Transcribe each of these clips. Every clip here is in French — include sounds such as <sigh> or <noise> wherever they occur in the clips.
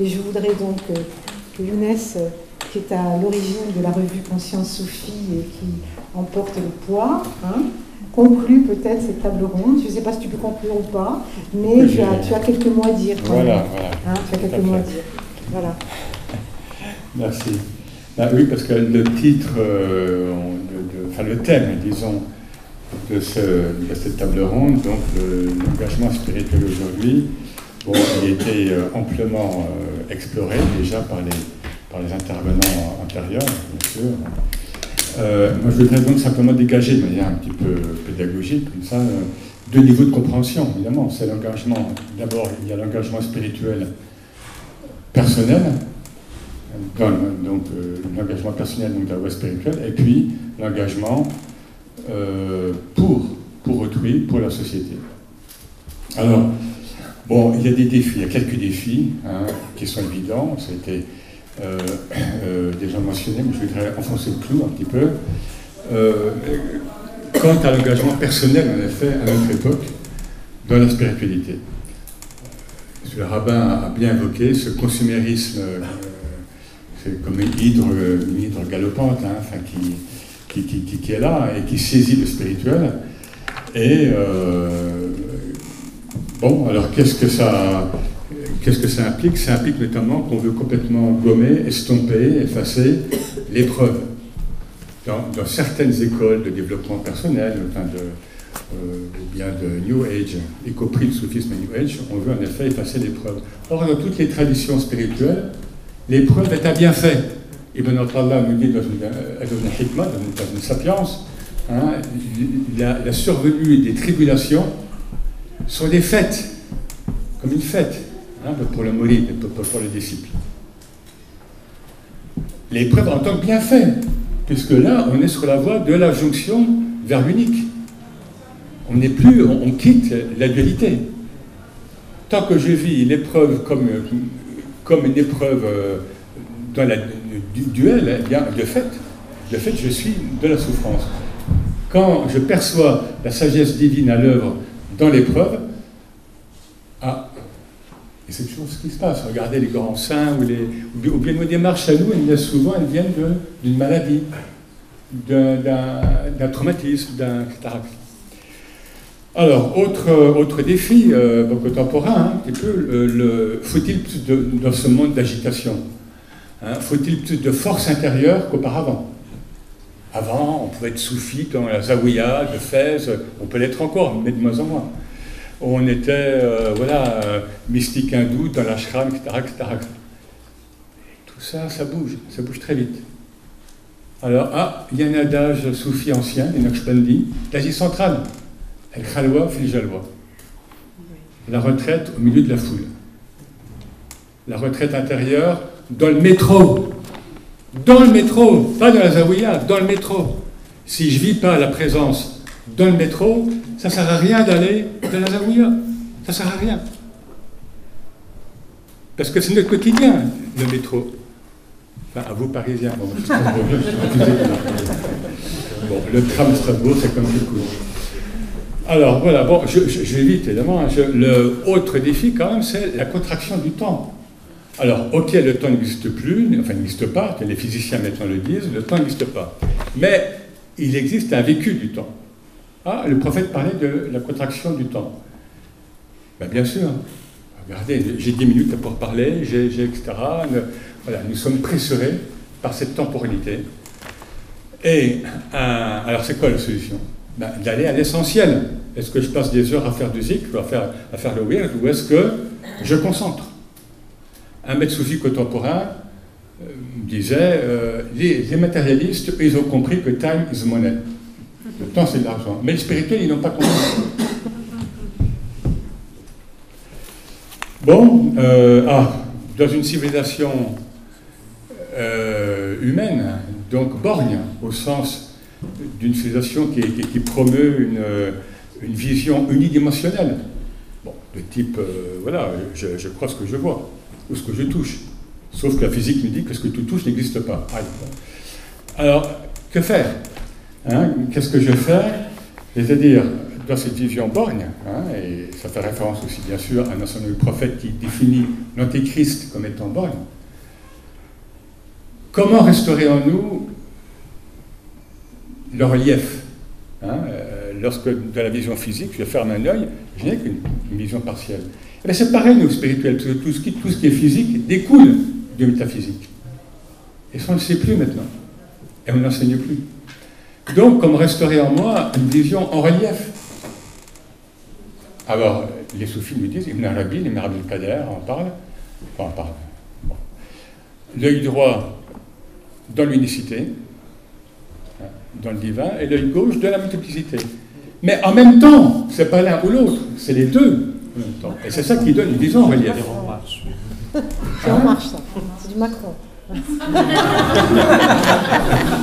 Et je voudrais donc que Younes, qui est à l'origine de la revue Conscience Sophie et qui emporte le poids, hein, conclut peut-être cette table ronde. Je ne sais pas si tu peux conclure ou pas, mais tu, as, quelques mots à dire. Voilà, voilà. Hein, tu as quelques mots à dire. Voilà. <laughs> Merci. Bah oui, parce que le titre, euh, enfin le thème, disons, de, cette table ronde, donc l'engagement spirituel aujourd'hui, bon, il était euh, amplement euh, exploré déjà par les, par les intervenants antérieurs, bien sûr. moi, je voudrais donc simplement dégager de manière un petit peu pédagogique, comme ça, deux niveaux de compréhension, évidemment. C'est l'engagement, d'abord, il y a l'engagement spirituel personnel, donc euh, l'engagement personnel donc, de la voie spirituelle, et puis l'engagement euh, pour, pour autrui, pour la société. Alors, bon, il y a des défis, il y a quelques défis hein, qui sont évidents, ça a été euh, <coughs> déjà mentionné, mais je voudrais enfoncer le clou un petit peu. quant à l'engagement personnel, en effet, à notre époque, dans la spiritualité. Le rabbin a bien évoqué ce consumérisme c'est comme une hydre, galopante hein, enfin, qui, est là et qui saisit le spirituel. Et euh, bon, alors qu'est-ce que ça, qu'est-ce que ça implique? Ça implique notamment qu'on veut complètement gommer, estomper, effacer l'épreuve. Dans, certaines écoles de développement personnel, enfin de, euh, ou bien de New Age, y compris le soufisme New Age, on veut en effet effacer l'épreuve. Or, dans toutes les traditions spirituelles, l'épreuve est un bienfait. Ibn Allah nous dit dans une, euh, dans une sapience, hein, la, survenue des tribulations sont des fêtes, comme une fête, pour le mouride, pour, pour le disciple. L'épreuve en tant que bienfait, puisque là, on est sur la voie de la jonction vers l'unique. On n'est plus, on, quitte la dualité. Tant que je vis l'épreuve comme comme une épreuve euh, du duel, eh de fait, de fait, je suis de la souffrance. Quand je perçois la sagesse divine à l'œuvre dans l'épreuve, et c'est toujours ce qui se passe. Regardez les grands saints ou, les, ou bien nos démarches à nous, elles, souvent, elles viennent d'une maladie, d'un traumatisme, d'un alors, autre, défi euh, contemporain, un peu, le, faut-il plus dans ce monde d'agitation hein, Faut-il plus de force intérieure qu'auparavant? Avant, on pouvait être soufi dans la Zawiya de Fès, on peut l'être encore, mais de moins en moins. On était, euh, voilà, euh, mystique hindou dans l'ashram, etc., etc., Tout ça, ça bouge, ça bouge très vite. Alors, ah, il y a un adage soufi ancien, les Naqshbandi, l'Asie centrale. El Khalwa fil Jalwa. La retraite au milieu de la foule. La retraite intérieure dans le métro. Dans le métro, pas dans la Zawiya, dans le métro. Si je ne vis pas la présence dans le métro, ça ne sert à rien d'aller dans la Zawiya. Ça ne sert à rien. Parce que c'est notre quotidien, le métro. Enfin, à vous, Parisiens. Bon, le tram Strasbourg, c'est comme du coup. Alors voilà, bon, je, vais vite évidemment. Hein. le autre défi quand même, c'est la contraction du temps. Alors, ok, le temps n'existe plus, enfin n'existe pas, les physiciens maintenant le disent, le temps n'existe pas. Mais il existe un vécu du temps. Ah, le prophète parlait de la contraction du temps. Ben, bien sûr. Regardez, j'ai 10 minutes pour parler, j'ai, etc. Voilà, nous sommes pressurés par cette temporalité. Et alors, c'est quoi la solution? Ben, D'aller à l'essentiel. Est-ce que je passe des heures à faire du zikr, à faire, à faire le weird, ou est-ce que je concentre? Un soufi contemporain euh, disait euh, les, matérialistes, ils ont compris que time is money. Le temps, c'est de l'argent. Mais les spirituels, ils n'ont pas compris. Bon, euh, ah, dans une civilisation humaine, donc borgne, au sens d'une civilisation qui, promeut une vision unidimensionnelle. Bon, de type, voilà, je, crois ce que je vois, ou ce que je touche. Sauf que la physique me dit que ce que tu touches n'existe pas. Alors, que faire hein? Qu'est-ce que je fais? C'est-à-dire, dans cette vision borgne, hein, et ça fait référence aussi bien sûr à un du prophète qui définit l'antéchrist comme étant borgne, comment restaurer en nous le relief hein, euh, Lorsque dans la vision physique, je ferme un œil, je n'ai qu'une vision partielle. Eh c'est pareil, nous, spirituels, parce que tout ce, qui, tout ce qui est physique découle du métaphysique. Et ça, on ne le sait plus maintenant. Et on n'enseigne plus. Donc, comme restaurer en moi une vision en relief. Alors, les soufis nous disent, Ibn Arabi, les Abdel Kader en parlent. Enfin, parle. L'œil droit dans l'unicité, hein, dans le divin, et l'œil gauche de la multiplicité. Mais en même temps, c'est pas l'un ou l'autre, c'est les deux en même temps. Et c'est ça qui donne une vision en relief. C'est en marche, ça. C'est du Macron.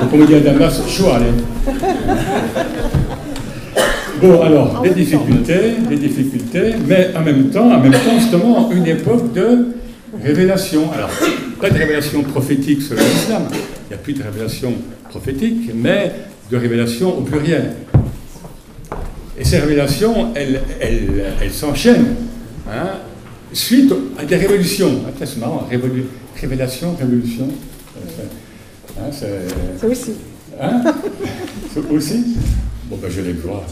Donc, on dit à Damas, allez. Bon, alors, des difficultés, des difficultés, mais en même temps, en même temps, justement, une époque de révélation. Alors, pas de révélation prophétique selon l'islam, il n'y a plus de révélation prophétique, mais de révélation au pluriel. Et ces révélations, elles, elles, s'enchaînent hein, suite à des révolutions. Ah, c'est marrant, révélation, révolution. Hein, c'est aussi. Hein <laughs> C'est aussi Bon, ben, je vais voir.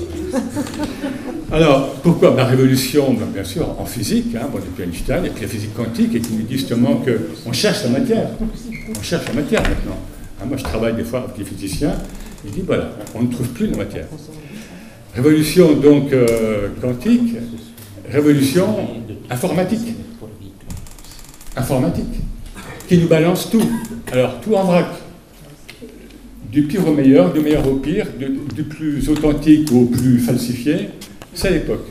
Alors, pourquoi? La révolution, ben, bien sûr, en physique, hein, bon, depuis Einstein, et puis la physique quantique, et qui nous dit justement qu'on cherche la matière. On cherche la matière maintenant. Hein, moi, je travaille des fois avec des physiciens, ils disent voilà, on ne trouve plus la matière. Révolution donc euh, quantique, révolution informatique. Informatique, qui nous balance tout. Alors, tout en vrac du pire au meilleur, du meilleur au pire, du, plus authentique au plus falsifié, c'est l'époque.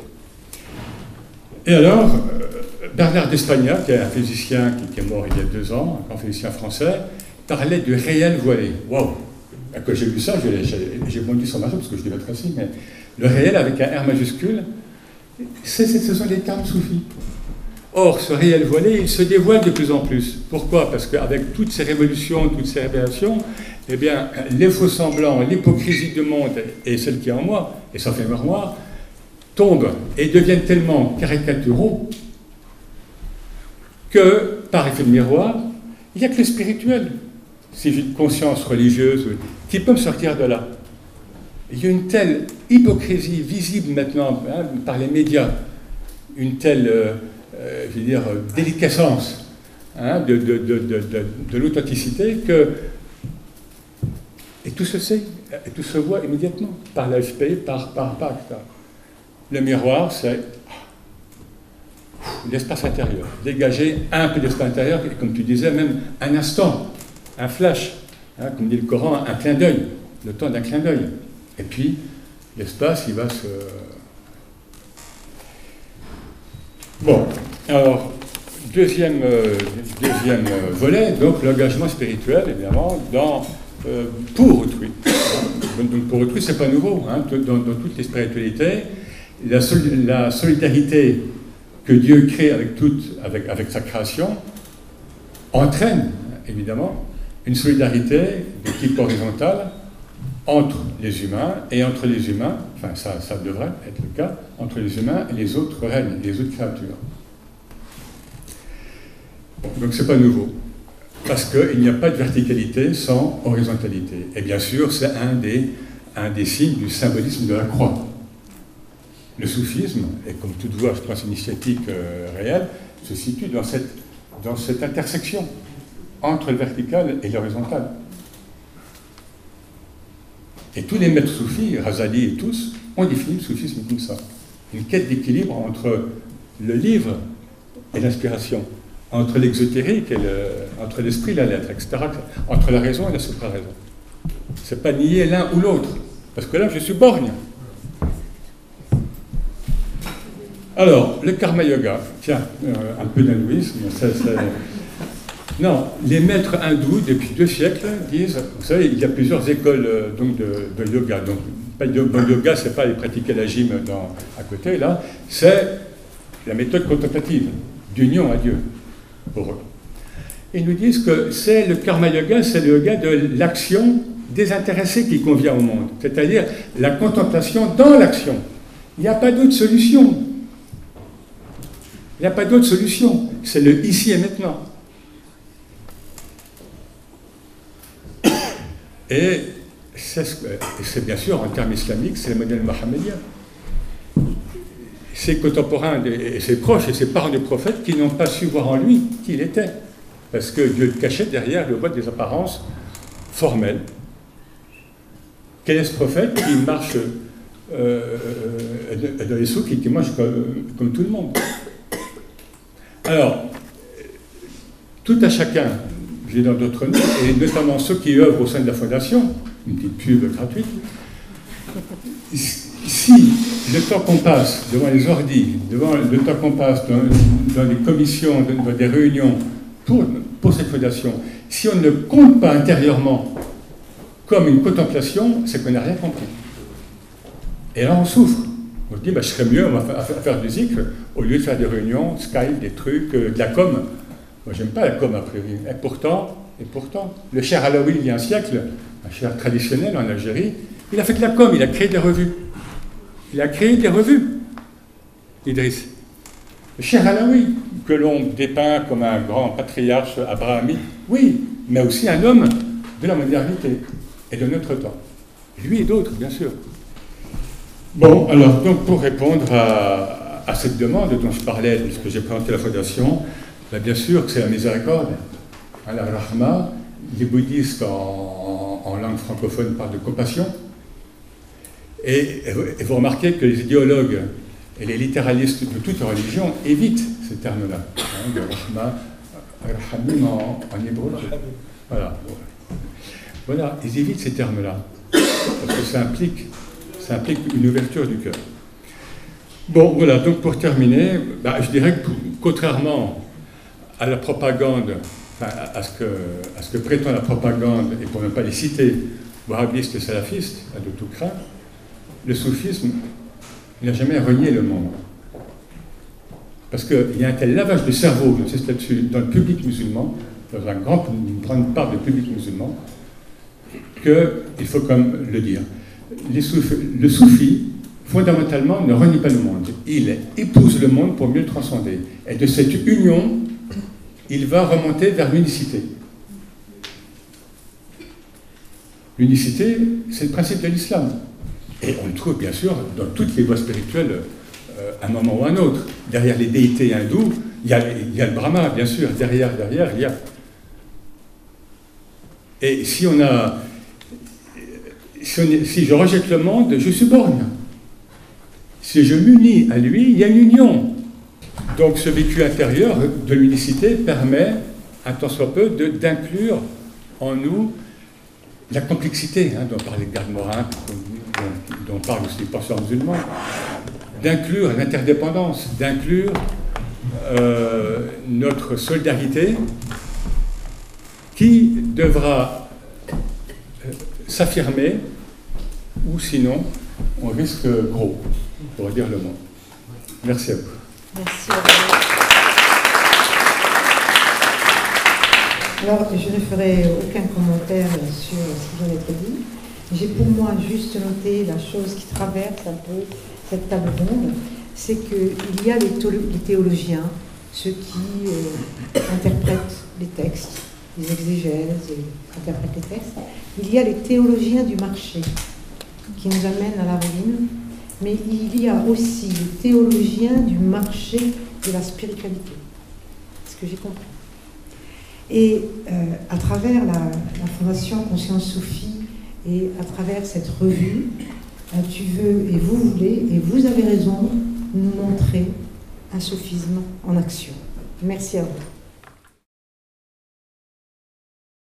Et alors, euh, Bernard d'Espagna, qui est un physicien qui, est mort il y a deux ans, un physicien français, parlait du réel voilé. Waouh Quand j'ai lu ça, j'ai bondi sur ma parce que je devais être ainsi, mais le réel avec un R majuscule, ce sont des termes soufis. Or, ce réel voilé, il se dévoile de plus en plus. Pourquoi? Parce qu'avec toutes ces révolutions, toutes ces révélations, eh bien, les faux semblants, l'hypocrisie du monde et celle qui est en moi, et ça fait mémoire, tombent et deviennent tellement caricaturaux que, par effet de miroir, il n'y a que le spirituel, si j'ai une conscience religieuse, qui peut me sortir de là. Il y a une telle hypocrisie visible maintenant hein, par les médias, une telle, euh, euh, je veux dire, déliquescence hein, de, l'authenticité que et tout se sait, et tout se voit immédiatement, par l'AFP, par, par, par. Le miroir, c'est l'espace intérieur. Dégager un peu d'espace intérieur, et comme tu disais, même un instant, un flash, hein, comme dit le Coran, un clin d'œil, le temps d'un clin d'œil. Et puis, l'espace, il va se. Bon, alors, deuxième, euh, deuxième euh, volet, donc l'engagement spirituel, évidemment, dans euh, pour autrui. Donc pour autrui, c'est pas nouveau. Hein. Dans, toutes les spiritualités, la, la, solidarité que Dieu crée avec, toute, avec, avec sa création entraîne, évidemment, une solidarité de type horizontal entre les humains et entre les humains, enfin ça, devrait être le cas, entre les humains et les autres règnes, les autres créatures. donc c'est pas nouveau parce qu'il n'y a pas de verticalité sans horizontalité. Et bien sûr, c'est un des, signes du symbolisme de la croix. Le soufisme, et comme toute voie, je pense, initiatique euh, réelle, se situe dans cette intersection entre le vertical et l'horizontal. Et tous les maîtres soufis, Razali et tous, ont défini le soufisme comme ça. Une quête d'équilibre entre le livre et l'inspiration entre l'exotérique et entre l'esprit et la lettre, etc., entre la raison et la supra-raison. C'est pas nier l'un ou l'autre, parce que là, je suis borgne. Alors, le karma yoga, tiens, euh, un peu d'hindouisme, Non, les maîtres hindous, depuis deux siècles, disent, vous savez, il y a plusieurs écoles euh, donc, de, yoga. Donc, pas de, yoga, c'est pas les pratiquer la gym à côté, là, c'est la méthode contemplative, d'union à Dieu pour eux. Ils nous disent que c'est le karma yoga, c'est le yoga de l'action désintéressée qui convient au monde, c'est-à-dire la contemplation dans l'action. Il n'y a pas d'autre solution. Il n'y a pas d'autre solution. C'est le ici et maintenant. Et c'est bien sûr, en termes islamiques, c'est le modèle mohammedien. Ses contemporains et ses proches et ses parents du prophète qui n'ont pas su voir en lui qui il était. Parce que Dieu le cachait derrière le vote des apparences formelles. Quel est ce prophète qui marche euh, dans les souks et qui marche comme tout le monde Alors, tout à chacun dans d'autres noms, et notamment ceux qui œuvrent au sein de la Fondation, une petite pub gratuite, si le temps qu'on passe devant les ordis, devant le temps qu'on passe dans, dans, des commissions, dans, des réunions pour, cette fondation, si on ne compte pas intérieurement comme une contemplation, c'est qu'on n'a rien compris. Et là, on souffre. On se dit, je serais mieux on va faire, du zikr au lieu de faire des réunions, Skype, des trucs, euh, de la com. Moi, j'aime pas la com a priori. Et pourtant, et pourtant, le cher Alaoui, il y a un siècle, un cher traditionnel en Algérie, il a fait de la com, il a créé des revues. Il a créé des revues, Idriss. Le cher Alaoui, que l'on dépeint comme un grand patriarche abrahamique, oui, mais aussi un homme de la modernité et de notre temps. Lui et d'autres, bien sûr. Bon, alors, donc, pour répondre à, à cette demande dont je parlais, puisque j'ai présenté la Fondation, ben, bien sûr que c'est la miséricorde, la rahma. Les bouddhistes en, langue francophone parlent de compassion. Et, vous remarquez que les idéologues et les littéralistes de toute religion évitent ces termes-là, hein, de rahma, rahamim en, hébreu. Voilà. Voilà, ils évitent ces termes-là, parce que ça implique, ça implique une ouverture du cœur. Bon, voilà, donc pour terminer, bah, je dirais que contrairement à la propagande, à, ce que, à ce que prétend la propagande, et pour ne pas les citer, wahhabistes et salafistes, à tout craint, le soufisme n'a jamais renié le monde. Parce qu'il y a un tel lavage de cerveau, là-dessus, dans le public musulman, dans un grand, une grande part du public musulman, qu'il faut comme le dire. Le soufi, fondamentalement, ne renie pas le monde. Il épouse le monde pour mieux le transcender. Et de cette union il va remonter vers l'unicité. L'unicité, c'est le principe de l'islam. Et on le trouve bien sûr dans toutes les voies spirituelles euh, à un moment ou à un autre. Derrière les déités hindoues, il y, a, le Brahma, bien sûr. Derrière, derrière, il y a. Et si on a. Si, je rejette le monde, je suis borgne. Si je m'unis à lui, il y a une union. Donc ce vécu intérieur de l'unicité permet, un tant soit peu, d'inclure en nous la complexité hein, dont parlait Garde Morin, dont, dont parle aussi les penseurs musulmans, d'inclure l'interdépendance, d'inclure euh, notre solidarité qui devra euh, s'affirmer ou sinon on risque gros, pour dire le mot. Merci à vous. Merci à vous. Alors, je ne ferai aucun commentaire sur ce qui vient d'être dit. J'ai pour moi juste noté la chose qui traverse un peu cette table ronde, c'est qu'il y a les, théologiens, ceux qui euh, interprètent les textes, les exégèses interprètent les textes. Il y a les théologiens du marché, qui nous amènent à la ruine, mais il y a aussi les théologiens du marché de la spiritualité. C'est ce que j'ai compris. Et euh, à travers la, Fondation Conscience Sophie et à travers cette revue, euh, tu veux et vous voulez, et vous avez raison, nous montrer un sophisme en action. Merci à vous.